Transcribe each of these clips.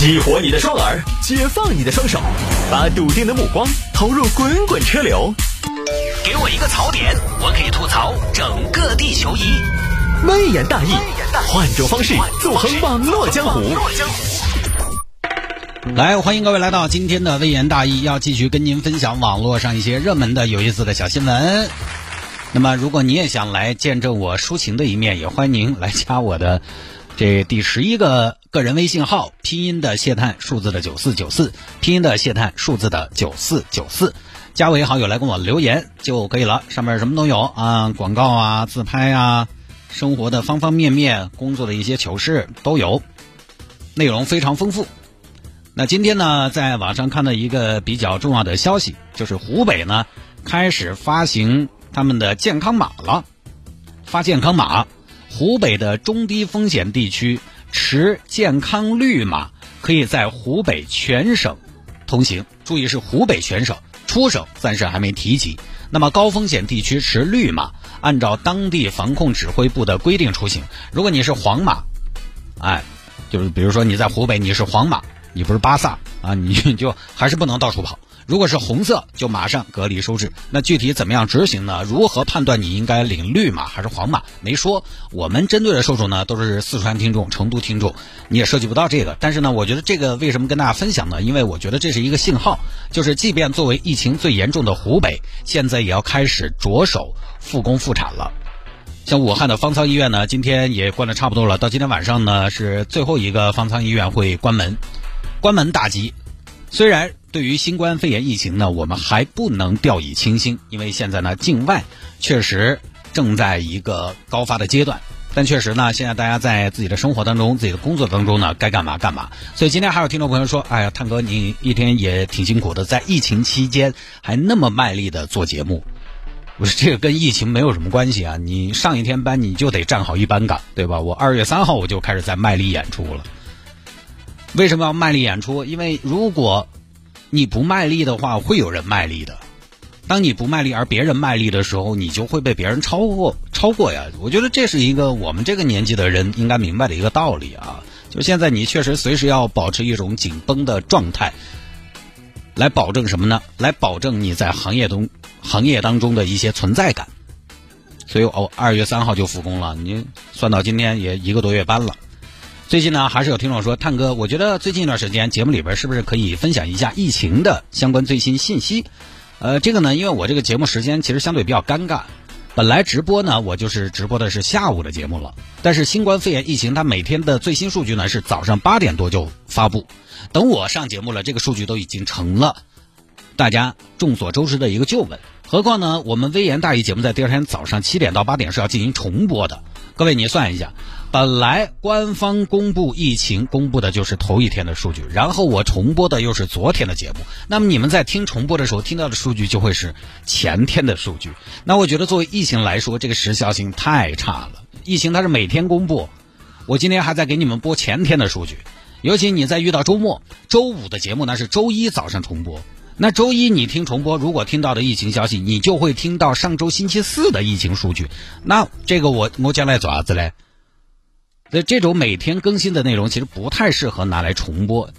激活你的双耳，解放你的双手，把笃定的目光投入滚滚车流。给我一个槽点，我可以吐槽整个地球仪。微言大义，换种方式纵横网络江湖。来，欢迎各位来到今天的微言大义，要继续跟您分享网络上一些热门的、有意思的小新闻。那么，如果你也想来见证我抒情的一面，也欢迎您来加我的这第十一个个人微信号，拼音的谢探，数字的九四九四，拼音的谢探，数字的九四九四，加为好友来跟我留言就可以了。上面什么都有啊，广告啊、自拍啊，生活的方方面面，工作的一些糗事都有，内容非常丰富。那今天呢，在网上看到一个比较重要的消息，就是湖北呢开始发行他们的健康码了，发健康码。湖北的中低风险地区持健康绿码，可以在湖北全省通行。注意是湖北全省，出省暂时还没提及。那么高风险地区持绿码，按照当地防控指挥部的规定出行。如果你是黄码，哎，就是比如说你在湖北你是黄码，你不是巴萨啊，你就还是不能到处跑。如果是红色，就马上隔离收治。那具体怎么样执行呢？如何判断你应该领绿码还是黄码？没说。我们针对的受众呢，都是四川听众、成都听众，你也涉及不到这个。但是呢，我觉得这个为什么跟大家分享呢？因为我觉得这是一个信号，就是即便作为疫情最严重的湖北，现在也要开始着手复工复产了。像武汉的方舱医院呢，今天也关的差不多了。到今天晚上呢，是最后一个方舱医院会关门，关门大吉。虽然对于新冠肺炎疫情呢，我们还不能掉以轻心，因为现在呢，境外确实正在一个高发的阶段。但确实呢，现在大家在自己的生活当中、自己的工作当中呢，该干嘛干嘛。所以今天还有听众朋友说：“哎呀，探哥，你一天也挺辛苦的，在疫情期间还那么卖力的做节目。”我说这个跟疫情没有什么关系啊，你上一天班你就得站好一班岗，对吧？我二月三号我就开始在卖力演出了。为什么要卖力演出？因为如果你不卖力的话，会有人卖力的。当你不卖力，而别人卖力的时候，你就会被别人超过。超过呀！我觉得这是一个我们这个年纪的人应该明白的一个道理啊。就现在，你确实随时要保持一种紧绷的状态，来保证什么呢？来保证你在行业中行业当中的一些存在感。所以哦，二月三号就复工了，你算到今天也一个多月班了。最近呢，还是有听众说，探哥，我觉得最近一段时间节目里边是不是可以分享一下疫情的相关最新信息？呃，这个呢，因为我这个节目时间其实相对比较尴尬，本来直播呢，我就是直播的是下午的节目了，但是新冠肺炎疫情它每天的最新数据呢是早上八点多就发布，等我上节目了，这个数据都已经成了大家众所周知的一个旧闻。何况呢，我们微言大义节目在第二天早上七点到八点是要进行重播的。各位，你算一下，本来官方公布疫情公布的就是头一天的数据，然后我重播的又是昨天的节目，那么你们在听重播的时候听到的数据就会是前天的数据。那我觉得作为疫情来说，这个时效性太差了。疫情它是每天公布，我今天还在给你们播前天的数据，尤其你在遇到周末、周五的节目，那是周一早上重播。那周一你听重播，如果听到的疫情消息，你就会听到上周星期四的疫情数据。那这个我我将来做啥子嘞？那这种每天更新的内容其实不太适合拿来重播，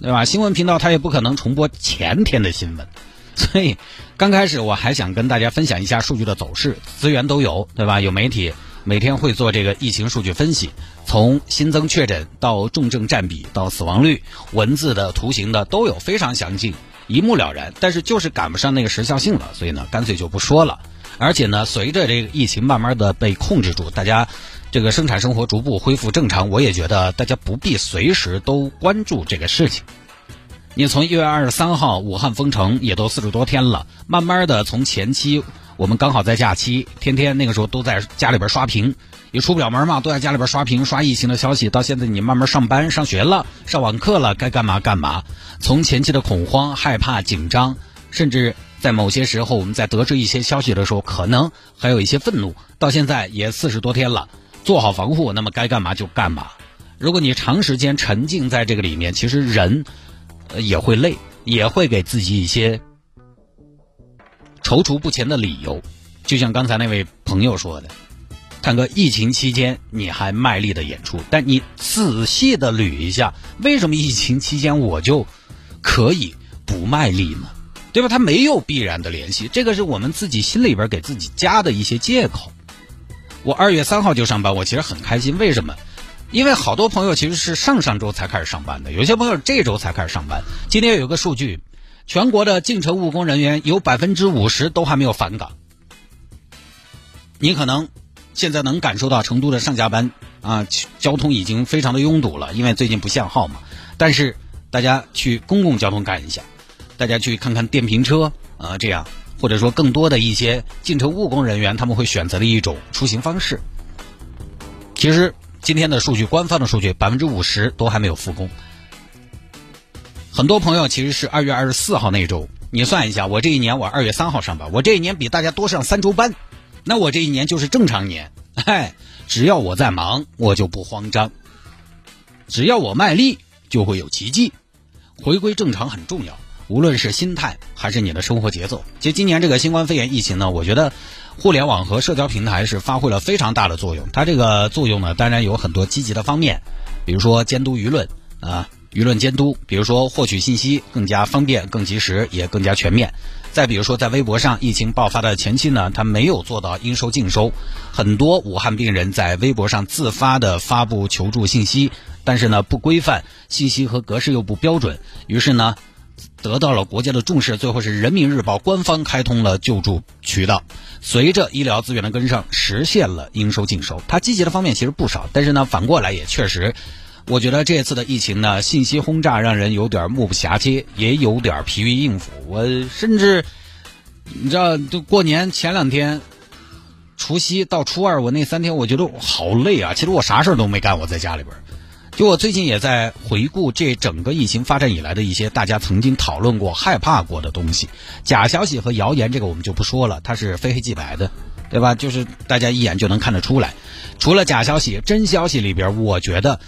对吧？新闻频道它也不可能重播前天的新闻，所以刚开始我还想跟大家分享一下数据的走势，资源都有，对吧？有媒体每天会做这个疫情数据分析，从新增确诊到重症占比到死亡率，文字的、图形的都有，非常详尽。一目了然，但是就是赶不上那个时效性了，所以呢，干脆就不说了。而且呢，随着这个疫情慢慢的被控制住，大家这个生产生活逐步恢复正常，我也觉得大家不必随时都关注这个事情。你从一月二十三号武汉封城也都四十多天了，慢慢的从前期我们刚好在假期，天天那个时候都在家里边刷屏。也出不了门嘛，都在家里边刷屏刷疫情的消息。到现在你慢慢上班、上学了，上网课了，该干嘛干嘛。从前期的恐慌、害怕、紧张，甚至在某些时候我们在得知一些消息的时候，可能还有一些愤怒。到现在也四十多天了，做好防护，那么该干嘛就干嘛。如果你长时间沉浸在这个里面，其实人也会累，也会给自己一些踌躇不前的理由。就像刚才那位朋友说的。坦哥，疫情期间你还卖力的演出，但你仔细的捋一下，为什么疫情期间我就可以不卖力呢？对吧？它没有必然的联系，这个是我们自己心里边给自己加的一些借口。我二月三号就上班，我其实很开心。为什么？因为好多朋友其实是上上周才开始上班的，有些朋友这周才开始上班。今天有个数据，全国的进城务工人员有百分之五十都还没有返岗。你可能现在能感受到成都的上下班啊，交通已经非常的拥堵了，因为最近不限号嘛。但是大家去公共交通干一下。大家去看看电瓶车啊，这样或者说更多的一些进城务工人员他们会选择的一种出行方式。其实今天的数据，官方的数据，百分之五十都还没有复工。很多朋友其实是二月二十四号那周，你算一下，我这一年我二月三号上班，我这一年比大家多上三周班，那我这一年就是正常年。嗨，只要我在忙，我就不慌张；只要我卖力，就会有奇迹。回归正常很重要。无论是心态还是你的生活节奏，其实今年这个新冠肺炎疫情呢，我觉得互联网和社交平台是发挥了非常大的作用。它这个作用呢，当然有很多积极的方面，比如说监督舆论啊，舆论监督；比如说获取信息更加方便、更及时，也更加全面。再比如说，在微博上，疫情爆发的前期呢，它没有做到应收尽收，很多武汉病人在微博上自发的发布求助信息，但是呢不规范，信息和格式又不标准，于是呢。得到了国家的重视，最后是人民日报官方开通了救助渠道。随着医疗资源的跟上，实现了应收尽收。它积极的方面其实不少，但是呢，反过来也确实，我觉得这次的疫情呢，信息轰炸让人有点目不暇接，也有点疲于应付。我甚至，你知道，就过年前两天，除夕到初二，我那三天我觉得好累啊。其实我啥事儿都没干，我在家里边。就我最近也在回顾这整个疫情发展以来的一些大家曾经讨论过、害怕过的东西，假消息和谣言，这个我们就不说了，它是非黑即白的，对吧？就是大家一眼就能看得出来。除了假消息，真消息里边，我觉得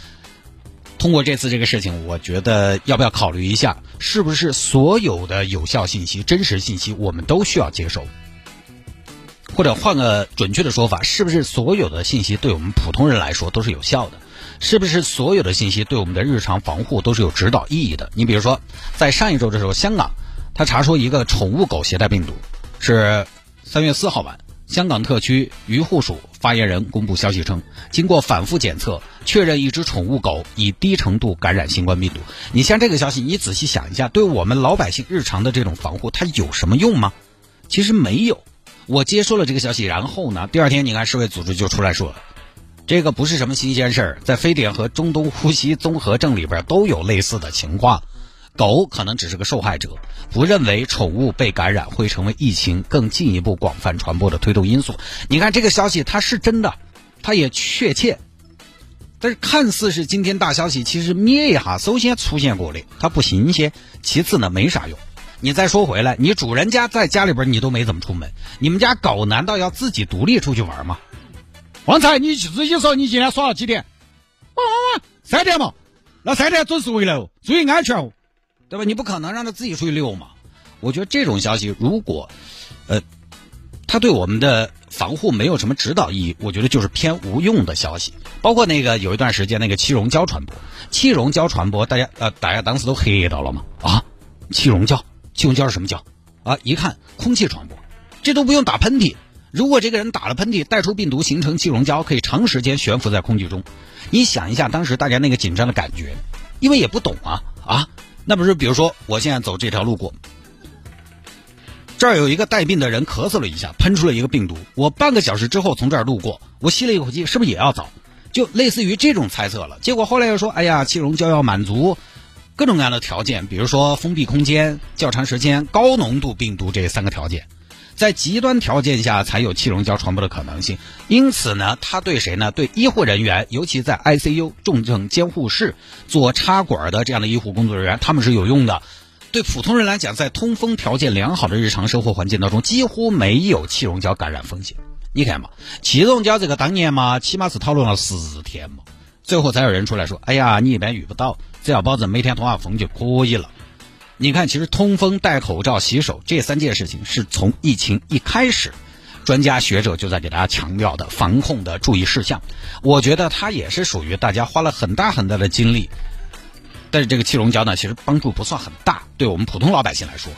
通过这次这个事情，我觉得要不要考虑一下，是不是所有的有效信息、真实信息，我们都需要接受？或者换个准确的说法，是不是所有的信息对我们普通人来说都是有效的？是不是所有的信息对我们的日常防护都是有指导意义的？你比如说，在上一周的时候，香港他查出一个宠物狗携带病毒，是三月四号晚，香港特区渔护署发言人公布消息称，经过反复检测，确认一只宠物狗以低程度感染新冠病毒。你像这个消息，你仔细想一下，对我们老百姓日常的这种防护，它有什么用吗？其实没有。我接收了这个消息，然后呢，第二天你看世卫组织就出来说。这个不是什么新鲜事儿，在非典和中东呼吸综合症里边都有类似的情况。狗可能只是个受害者，不认为宠物被感染会成为疫情更进一步广泛传播的推动因素。你看这个消息，它是真的，它也确切，但是看似是今天大消息，其实灭一下首先出现过的，它不新鲜，其次呢没啥用。你再说回来，你主人家在家里边你都没怎么出门，你们家狗难道要自己独立出去玩吗？旺财，你自己说你今天耍了几点？汪汪汪，三点嘛。那三点准时回来哦，注意安全哦，对吧？你不可能让他自己出去溜嘛。我觉得这种消息，如果呃，他对我们的防护没有什么指导意义，我觉得就是偏无用的消息。包括那个有一段时间那个气溶胶传播，气溶胶传播，大家呃，大家当时都黑到了嘛啊？气溶胶，气溶胶是什么胶啊？一看空气传播，这都不用打喷嚏。如果这个人打了喷嚏，带出病毒，形成气溶胶，可以长时间悬浮在空气中。你想一下，当时大家那个紧张的感觉，因为也不懂啊啊，那不是比如说，我现在走这条路过，这儿有一个带病的人咳嗽了一下，喷出了一个病毒，我半个小时之后从这儿路过，我吸了一口气，是不是也要走？就类似于这种猜测了。结果后来又说，哎呀，气溶胶要满足各种各样的条件，比如说封闭空间、较长时间、高浓度病毒这三个条件。在极端条件下才有气溶胶传播的可能性，因此呢，它对谁呢？对医护人员，尤其在 ICU 重症监护室做插管的这样的医护工作人员，他们是有用的。对普通人来讲，在通风条件良好的日常生活环境当中，几乎没有气溶胶感染风险。你看嘛，气溶胶这个当年嘛，起码是讨论了十天嘛，最后才有人出来说：“哎呀，你一般遇不到，只要保证每天通下风就可以了。”你看，其实通风、戴口罩、洗手这三件事情是从疫情一开始，专家学者就在给大家强调的防控的注意事项。我觉得它也是属于大家花了很大很大的精力，但是这个气溶胶呢，其实帮助不算很大，对我们普通老百姓来说。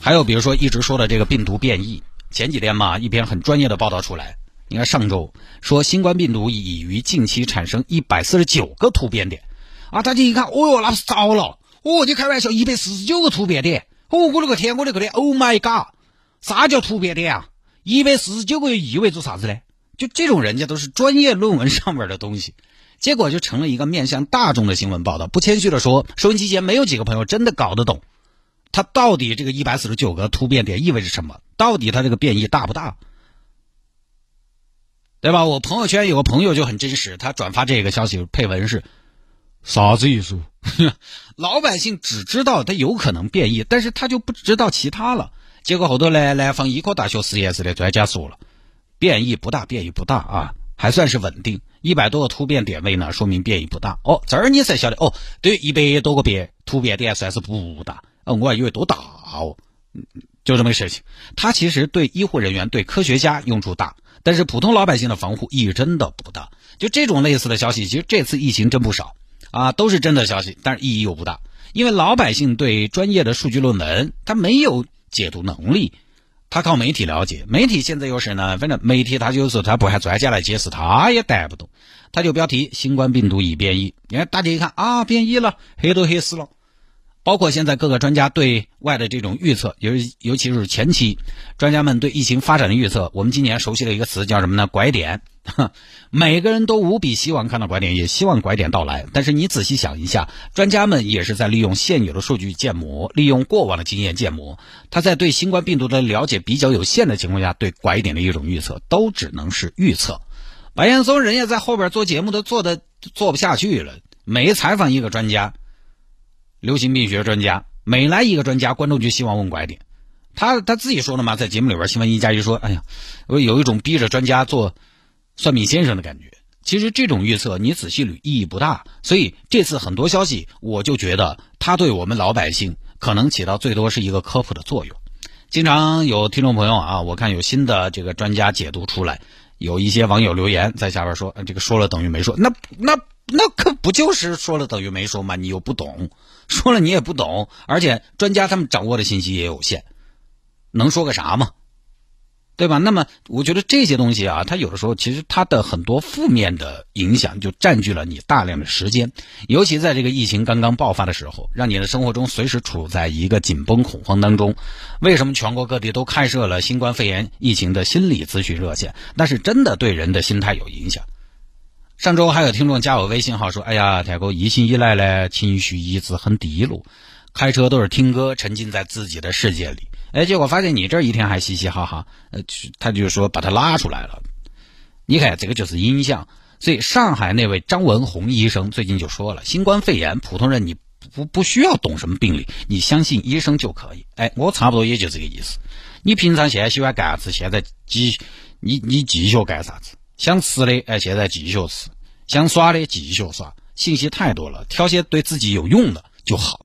还有比如说一直说的这个病毒变异，前几天嘛，一篇很专业的报道出来，你看上周说新冠病毒已于近期产生一百四十九个突变点，啊，大家一看，哦哟，那是糟了，哦，你开玩笑，一百四十九个突变点，哦，我勒个天，我勒个天，Oh my god，啥叫突变点啊？一百四十九个意味着啥子呢？就这种人家都是专业论文上面的东西，结果就成了一个面向大众的新闻报道。不谦虚的说，收音机前没有几个朋友真的搞得懂。它到底这个一百四十九个突变点意味着什么？到底它这个变异大不大？对吧？我朋友圈有个朋友就很真实，他转发这个消息配文是啥子意思？老百姓只知道它有可能变异，但是他就不知道其他了。结果后头呢，南方医科大学实验室的专家说了，变异不大，变异不大啊，还算是稳定。一百多个突变点位呢，说明变异不大。哦，这儿你才晓得哦，对，一百多个变突变点算是不大。哦，我还以为多大哦，就这么个事情。它其实对医护人员、对科学家用处大，但是普通老百姓的防护意义真的不大。就这种类似的消息，其实这次疫情真不少啊，都是真的消息，但是意义又不大，因为老百姓对专业的数据论文他没有解读能力，他靠媒体了解。媒体现在又是呢，反正媒体他就是他不喊专家来解释，他也带不动，他就标题新冠病毒已变异，你看大家一看啊，变异了，黑都黑死了。包括现在各个专家对外的这种预测，尤尤其是前期专家们对疫情发展的预测，我们今年熟悉的一个词叫什么呢？拐点。每个人都无比希望看到拐点，也希望拐点到来。但是你仔细想一下，专家们也是在利用现有的数据建模，利用过往的经验建模。他在对新冠病毒的了解比较有限的情况下，对拐点的一种预测，都只能是预测。白岩松人家在后边做节目都做的做不下去了，每采访一个专家。流行病学专家每来一个专家，观众就希望问拐点。他他自己说了嘛，在节目里边，新闻一加一说：“哎呀，我有一种逼着专家做算命先生的感觉。”其实这种预测你仔细捋意义不大。所以这次很多消息，我就觉得他对我们老百姓可能起到最多是一个科普的作用。经常有听众朋友啊，我看有新的这个专家解读出来，有一些网友留言在下边说：“这个说了等于没说。”那那。那可不就是说了等于没说吗？你又不懂，说了你也不懂，而且专家他们掌握的信息也有限，能说个啥嘛？对吧？那么我觉得这些东西啊，它有的时候其实它的很多负面的影响就占据了你大量的时间，尤其在这个疫情刚刚爆发的时候，让你的生活中随时处在一个紧绷恐慌当中。为什么全国各地都开设了新冠肺炎疫情的心理咨询热线？那是真的对人的心态有影响。上周还有听众加我微信号说：“哎呀，太哥，疫情以来呢，情绪一直很低落，开车都是听歌，沉浸在自己的世界里。哎，结果发现你这一天还嘻嘻哈哈，呃，他就说把他拉出来了。你看，这个就是影响。所以，上海那位张文宏医生最近就说了，新冠肺炎，普通人你不不需要懂什么病理，你相信医生就可以。哎，我差不多也就这个意思。你平常现在喜欢干啥子？现在继你你继续干啥子？”想吃的，哎，现在继续吃；想耍的，继续耍。信息太多了，挑些对自己有用的就好。